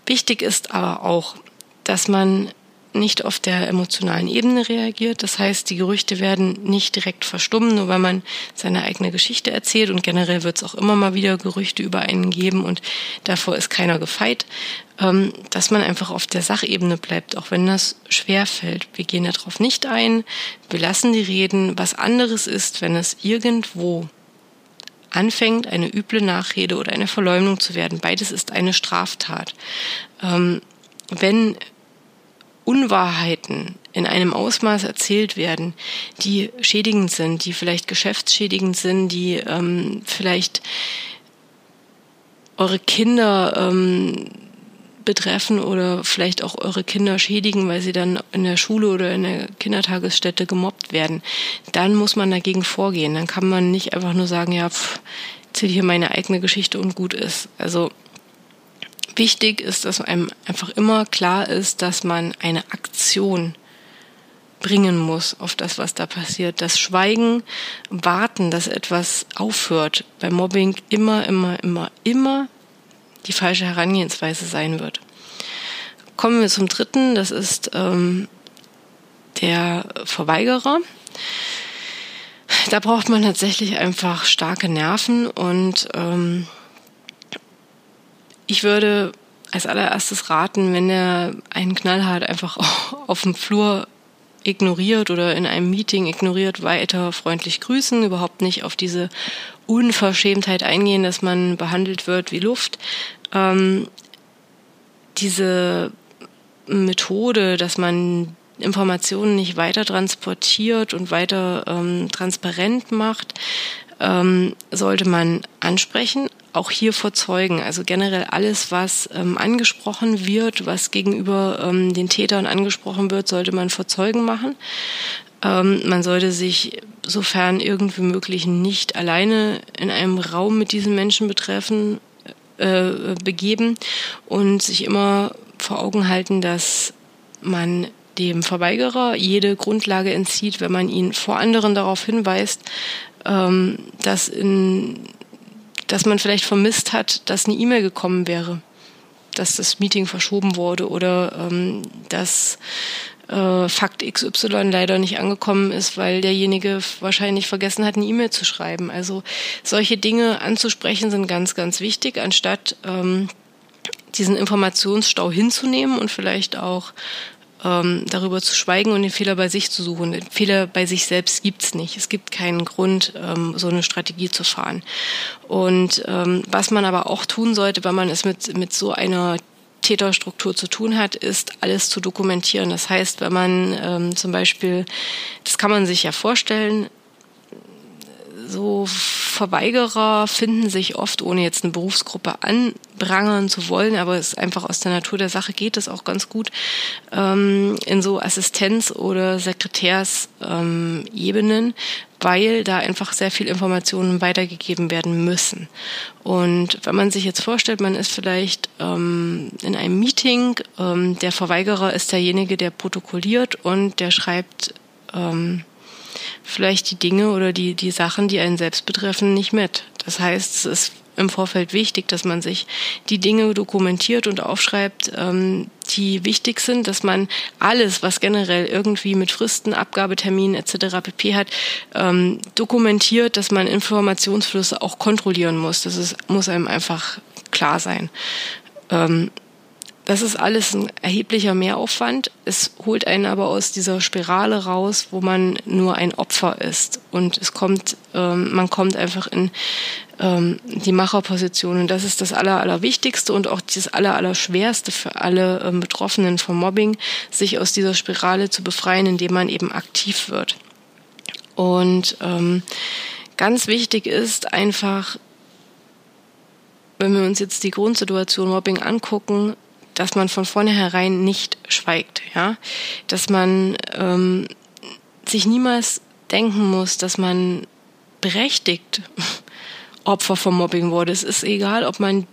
Wichtig ist aber auch, dass man nicht auf der emotionalen Ebene reagiert. Das heißt, die Gerüchte werden nicht direkt verstummen, nur weil man seine eigene Geschichte erzählt. Und generell wird es auch immer mal wieder Gerüchte über einen geben und davor ist keiner gefeit, ähm, dass man einfach auf der Sachebene bleibt, auch wenn das schwer fällt. Wir gehen darauf nicht ein, wir lassen die reden. Was anderes ist, wenn es irgendwo anfängt, eine üble Nachrede oder eine Verleumdung zu werden. Beides ist eine Straftat. Ähm, wenn Unwahrheiten in einem Ausmaß erzählt werden, die schädigend sind, die vielleicht geschäftsschädigend sind, die ähm, vielleicht eure Kinder ähm, betreffen oder vielleicht auch eure Kinder schädigen, weil sie dann in der Schule oder in der Kindertagesstätte gemobbt werden, dann muss man dagegen vorgehen. Dann kann man nicht einfach nur sagen, ja, pff, erzähl hier meine eigene Geschichte und gut ist. Also wichtig ist, dass einem einfach immer klar ist, dass man eine Aktion bringen muss auf das, was da passiert. Das Schweigen, Warten, dass etwas aufhört, bei Mobbing immer, immer, immer, immer die falsche Herangehensweise sein wird. Kommen wir zum dritten, das ist ähm, der Verweigerer. Da braucht man tatsächlich einfach starke Nerven und ähm, ich würde als allererstes raten, wenn er einen knallhart einfach auf dem Flur ignoriert oder in einem Meeting ignoriert, weiter freundlich grüßen, überhaupt nicht auf diese Unverschämtheit eingehen, dass man behandelt wird wie Luft. Ähm, diese Methode, dass man Informationen nicht weiter transportiert und weiter ähm, transparent macht, ähm, sollte man ansprechen, auch hier vor Zeugen. Also generell alles, was ähm, angesprochen wird, was gegenüber ähm, den Tätern angesprochen wird, sollte man vor Zeugen machen. Ähm, man sollte sich, sofern irgendwie möglich, nicht alleine in einem Raum mit diesen Menschen betreffen, äh, begeben und sich immer vor Augen halten, dass man dem Verweigerer jede Grundlage entzieht, wenn man ihn vor anderen darauf hinweist, ähm, dass in dass man vielleicht vermisst hat, dass eine E-Mail gekommen wäre, dass das Meeting verschoben wurde oder ähm, dass äh, Fakt XY leider nicht angekommen ist, weil derjenige wahrscheinlich vergessen hat, eine E-Mail zu schreiben. Also solche Dinge anzusprechen sind ganz, ganz wichtig, anstatt ähm, diesen Informationsstau hinzunehmen und vielleicht auch ähm, darüber zu schweigen und den Fehler bei sich zu suchen. Den Fehler bei sich selbst gibt's nicht. Es gibt keinen Grund, ähm, so eine Strategie zu fahren. Und ähm, was man aber auch tun sollte, wenn man es mit, mit so einer Täterstruktur zu tun hat, ist alles zu dokumentieren. Das heißt, wenn man ähm, zum Beispiel, das kann man sich ja vorstellen, so Verweigerer finden sich oft, ohne jetzt eine Berufsgruppe anprangern zu wollen, aber es einfach aus der Natur der Sache geht es auch ganz gut, ähm, in so Assistenz- oder Sekretärsebenen, ähm, weil da einfach sehr viel Informationen weitergegeben werden müssen. Und wenn man sich jetzt vorstellt, man ist vielleicht ähm, in einem Meeting, ähm, der Verweigerer ist derjenige, der protokolliert und der schreibt ähm, vielleicht die Dinge oder die, die Sachen, die einen selbst betreffen, nicht mit. Das heißt, es ist im Vorfeld wichtig, dass man sich die Dinge dokumentiert und aufschreibt, ähm, die wichtig sind, dass man alles, was generell irgendwie mit Fristen, Abgabeterminen etc. pp hat, ähm, dokumentiert, dass man Informationsflüsse auch kontrollieren muss. Das ist, muss einem einfach klar sein. Ähm, das ist alles ein erheblicher Mehraufwand. Es holt einen aber aus dieser Spirale raus, wo man nur ein Opfer ist. Und es kommt, ähm, man kommt einfach in ähm, die Macherposition. Und das ist das Aller, Allerwichtigste und auch das Aller, Allerschwerste für alle ähm, Betroffenen vom Mobbing, sich aus dieser Spirale zu befreien, indem man eben aktiv wird. Und ähm, ganz wichtig ist einfach, wenn wir uns jetzt die Grundsituation Mobbing angucken, dass man von vornherein nicht schweigt, ja, dass man ähm, sich niemals denken muss, dass man berechtigt Opfer vom Mobbing wurde. Es ist egal, ob man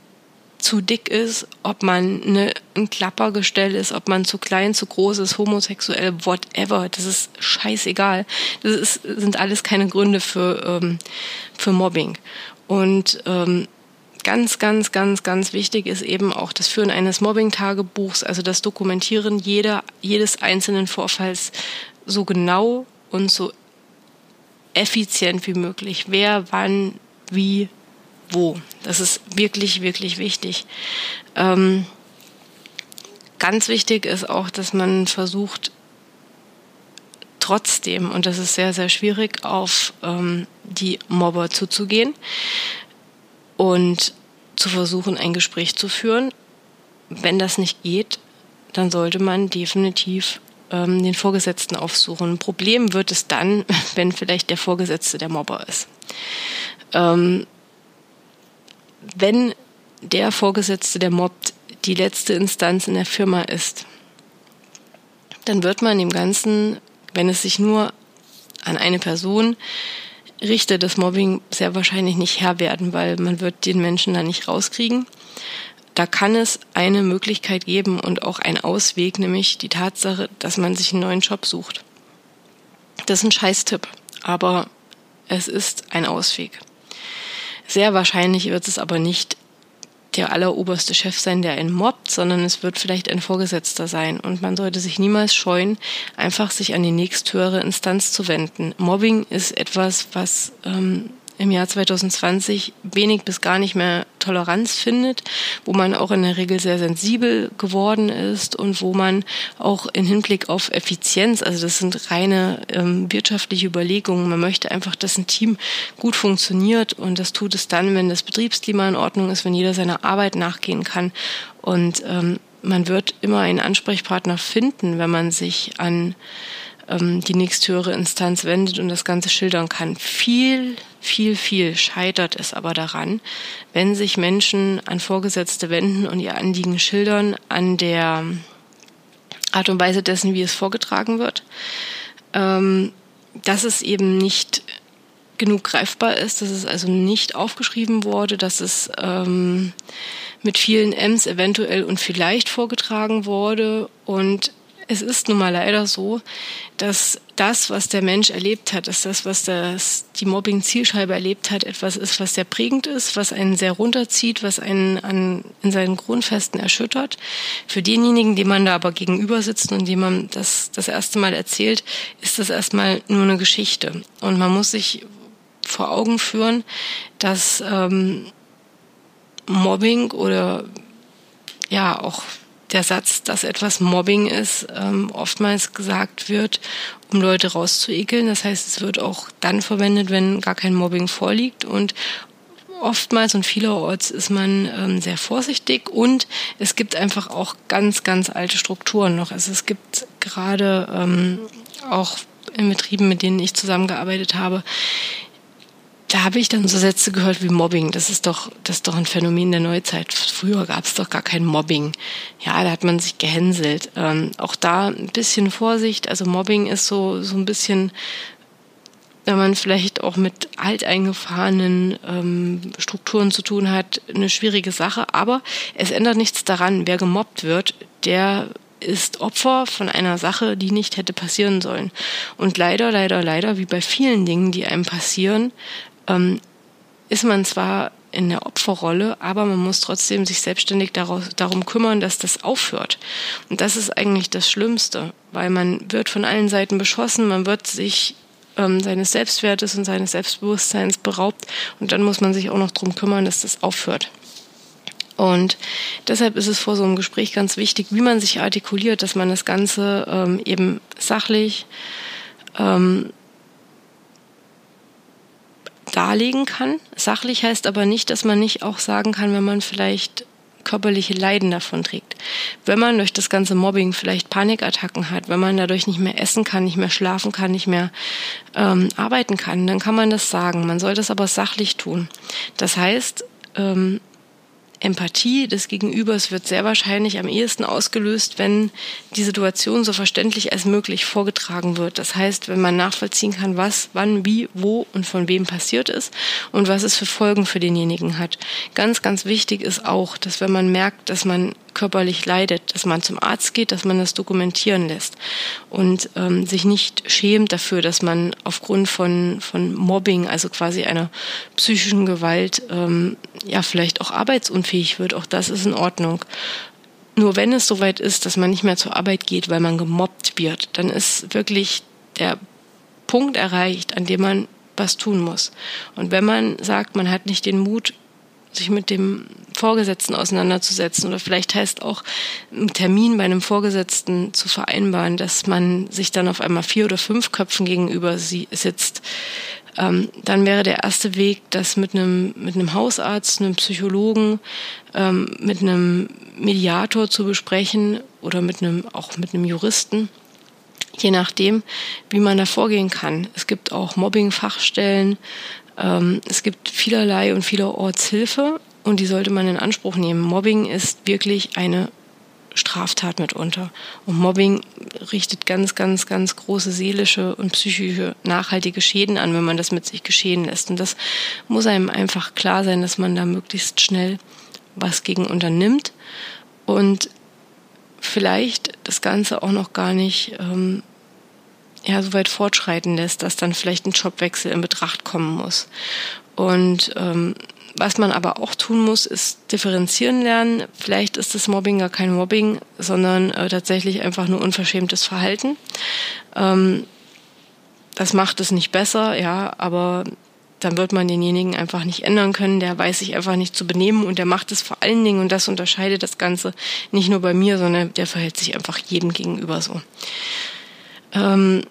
zu dick ist, ob man eine, ein Klappergestell ist, ob man zu klein, zu groß ist, homosexuell, whatever. Das ist scheißegal. Das ist, sind alles keine Gründe für, ähm, für Mobbing. Und ähm, ganz, ganz, ganz, ganz wichtig ist eben auch das Führen eines Mobbing-Tagebuchs, also das Dokumentieren jeder, jedes einzelnen Vorfalls so genau und so effizient wie möglich. Wer, wann, wie, wo. Das ist wirklich, wirklich wichtig. Ähm, ganz wichtig ist auch, dass man versucht, trotzdem, und das ist sehr, sehr schwierig, auf ähm, die Mobber zuzugehen und zu versuchen, ein Gespräch zu führen. Wenn das nicht geht, dann sollte man definitiv ähm, den Vorgesetzten aufsuchen. Problem wird es dann, wenn vielleicht der Vorgesetzte der Mobber ist. Ähm, wenn der Vorgesetzte, der mobbt, die letzte Instanz in der Firma ist, dann wird man dem Ganzen, wenn es sich nur an eine Person richtet, das Mobbing sehr wahrscheinlich nicht Herr werden, weil man wird den Menschen da nicht rauskriegen. Da kann es eine Möglichkeit geben und auch einen Ausweg, nämlich die Tatsache, dass man sich einen neuen Job sucht. Das ist ein Scheißtipp, aber es ist ein Ausweg. Sehr wahrscheinlich wird es aber nicht der alleroberste Chef sein, der einen mobbt, sondern es wird vielleicht ein Vorgesetzter sein. Und man sollte sich niemals scheuen, einfach sich an die nächsthöhere Instanz zu wenden. Mobbing ist etwas, was ähm, im Jahr 2020 wenig bis gar nicht mehr Toleranz findet, wo man auch in der Regel sehr sensibel geworden ist und wo man auch in Hinblick auf Effizienz, also das sind reine ähm, wirtschaftliche Überlegungen, man möchte einfach, dass ein Team gut funktioniert und das tut es dann, wenn das Betriebsklima in Ordnung ist, wenn jeder seiner Arbeit nachgehen kann und ähm, man wird immer einen Ansprechpartner finden, wenn man sich an ähm, die nächsthöhere Instanz wendet und das Ganze schildern kann. Viel, viel, viel scheitert es aber daran, wenn sich Menschen an Vorgesetzte wenden und ihr Anliegen schildern, an der Art und Weise dessen, wie es vorgetragen wird, ähm, dass es eben nicht genug greifbar ist, dass es also nicht aufgeschrieben wurde, dass es ähm, mit vielen M's eventuell und vielleicht vorgetragen wurde und es ist nun mal leider so, dass das, was der Mensch erlebt hat, dass das, was das, die Mobbing-Zielscheibe erlebt hat, etwas ist, was sehr prägend ist, was einen sehr runterzieht, was einen an, in seinen Grundfesten erschüttert. Für denjenigen, die man da aber gegenüber sitzt und dem man das das erste Mal erzählt, ist das erstmal nur eine Geschichte. Und man muss sich vor Augen führen, dass ähm, Mobbing oder ja auch der Satz, dass etwas Mobbing ist, ähm, oftmals gesagt wird, um Leute rauszuekeln. Das heißt, es wird auch dann verwendet, wenn gar kein Mobbing vorliegt und oftmals und vielerorts ist man ähm, sehr vorsichtig und es gibt einfach auch ganz, ganz alte Strukturen noch. Also es gibt gerade ähm, auch in Betrieben, mit denen ich zusammengearbeitet habe, da habe ich dann so Sätze gehört wie Mobbing. Das ist doch, das ist doch ein Phänomen der Neuzeit. Früher gab es doch gar kein Mobbing. Ja, da hat man sich gehänselt. Ähm, auch da ein bisschen Vorsicht. Also Mobbing ist so, so ein bisschen, wenn man vielleicht auch mit alteingefahrenen ähm, Strukturen zu tun hat, eine schwierige Sache. Aber es ändert nichts daran. Wer gemobbt wird, der ist Opfer von einer Sache, die nicht hätte passieren sollen. Und leider, leider, leider, wie bei vielen Dingen, die einem passieren, ähm, ist man zwar in der Opferrolle, aber man muss trotzdem sich selbstständig daraus, darum kümmern, dass das aufhört. Und das ist eigentlich das Schlimmste, weil man wird von allen Seiten beschossen, man wird sich ähm, seines Selbstwertes und seines Selbstbewusstseins beraubt und dann muss man sich auch noch darum kümmern, dass das aufhört. Und deshalb ist es vor so einem Gespräch ganz wichtig, wie man sich artikuliert, dass man das Ganze ähm, eben sachlich ähm, darlegen kann. Sachlich heißt aber nicht, dass man nicht auch sagen kann, wenn man vielleicht körperliche Leiden davon trägt. Wenn man durch das ganze Mobbing vielleicht Panikattacken hat, wenn man dadurch nicht mehr essen kann, nicht mehr schlafen kann, nicht mehr ähm, arbeiten kann, dann kann man das sagen. Man soll das aber sachlich tun. Das heißt, ähm, Empathie des Gegenübers wird sehr wahrscheinlich am ehesten ausgelöst, wenn die Situation so verständlich als möglich vorgetragen wird. Das heißt, wenn man nachvollziehen kann, was, wann, wie, wo und von wem passiert ist und was es für Folgen für denjenigen hat. Ganz, ganz wichtig ist auch, dass wenn man merkt, dass man körperlich leidet, dass man zum Arzt geht, dass man das dokumentieren lässt und ähm, sich nicht schämt dafür, dass man aufgrund von, von Mobbing, also quasi einer psychischen Gewalt, ähm, ja vielleicht auch arbeitsunfähig wird. Auch das ist in Ordnung. Nur wenn es soweit ist, dass man nicht mehr zur Arbeit geht, weil man gemobbt wird, dann ist wirklich der Punkt erreicht, an dem man was tun muss. Und wenn man sagt, man hat nicht den Mut, sich mit dem Vorgesetzten auseinanderzusetzen. Oder vielleicht heißt auch einen Termin bei einem Vorgesetzten zu vereinbaren, dass man sich dann auf einmal vier oder fünf Köpfen gegenüber sitzt, ähm, dann wäre der erste Weg, das mit einem, mit einem Hausarzt, einem Psychologen, ähm, mit einem Mediator zu besprechen oder mit einem, auch mit einem Juristen. Je nachdem, wie man da vorgehen kann. Es gibt auch Mobbing-Fachstellen, ähm, es gibt vielerlei und vielerorts Hilfe. und die sollte man in Anspruch nehmen. Mobbing ist wirklich eine Straftat mitunter. Und Mobbing richtet ganz, ganz, ganz große seelische und psychische nachhaltige Schäden an, wenn man das mit sich geschehen lässt. Und das muss einem einfach klar sein, dass man da möglichst schnell was gegen unternimmt und vielleicht das Ganze auch noch gar nicht ähm, ja, so weit fortschreiten lässt, dass dann vielleicht ein Jobwechsel in Betracht kommen muss. Und ähm, was man aber auch tun muss, ist differenzieren lernen. Vielleicht ist das Mobbing gar kein Mobbing, sondern äh, tatsächlich einfach nur unverschämtes Verhalten. Ähm, das macht es nicht besser, ja, aber dann wird man denjenigen einfach nicht ändern können. Der weiß sich einfach nicht zu benehmen und der macht es vor allen Dingen und das unterscheidet das Ganze nicht nur bei mir, sondern der verhält sich einfach jedem gegenüber so. Ähm,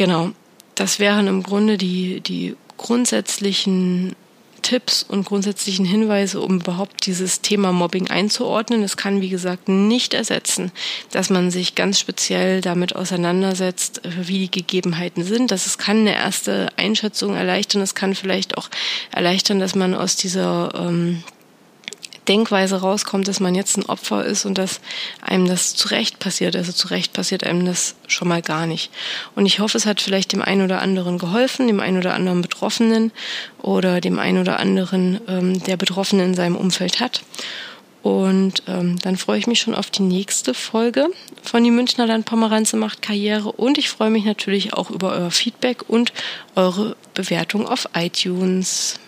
genau, das wären im Grunde die, die grundsätzlichen Tipps und grundsätzlichen Hinweise, um überhaupt dieses Thema Mobbing einzuordnen. Es kann, wie gesagt, nicht ersetzen, dass man sich ganz speziell damit auseinandersetzt, wie die Gegebenheiten sind. Das kann eine erste Einschätzung erleichtern. Es kann vielleicht auch erleichtern, dass man aus dieser ähm, Denkweise rauskommt, dass man jetzt ein Opfer ist und dass einem das zurecht passiert. Also zurecht passiert einem das schon mal gar nicht. Und ich hoffe, es hat vielleicht dem einen oder anderen geholfen, dem einen oder anderen Betroffenen oder dem einen oder anderen, ähm, der Betroffene in seinem Umfeld hat. Und ähm, dann freue ich mich schon auf die nächste Folge von die Münchner Land Pomeranze macht Karriere. Und ich freue mich natürlich auch über euer Feedback und eure Bewertung auf iTunes.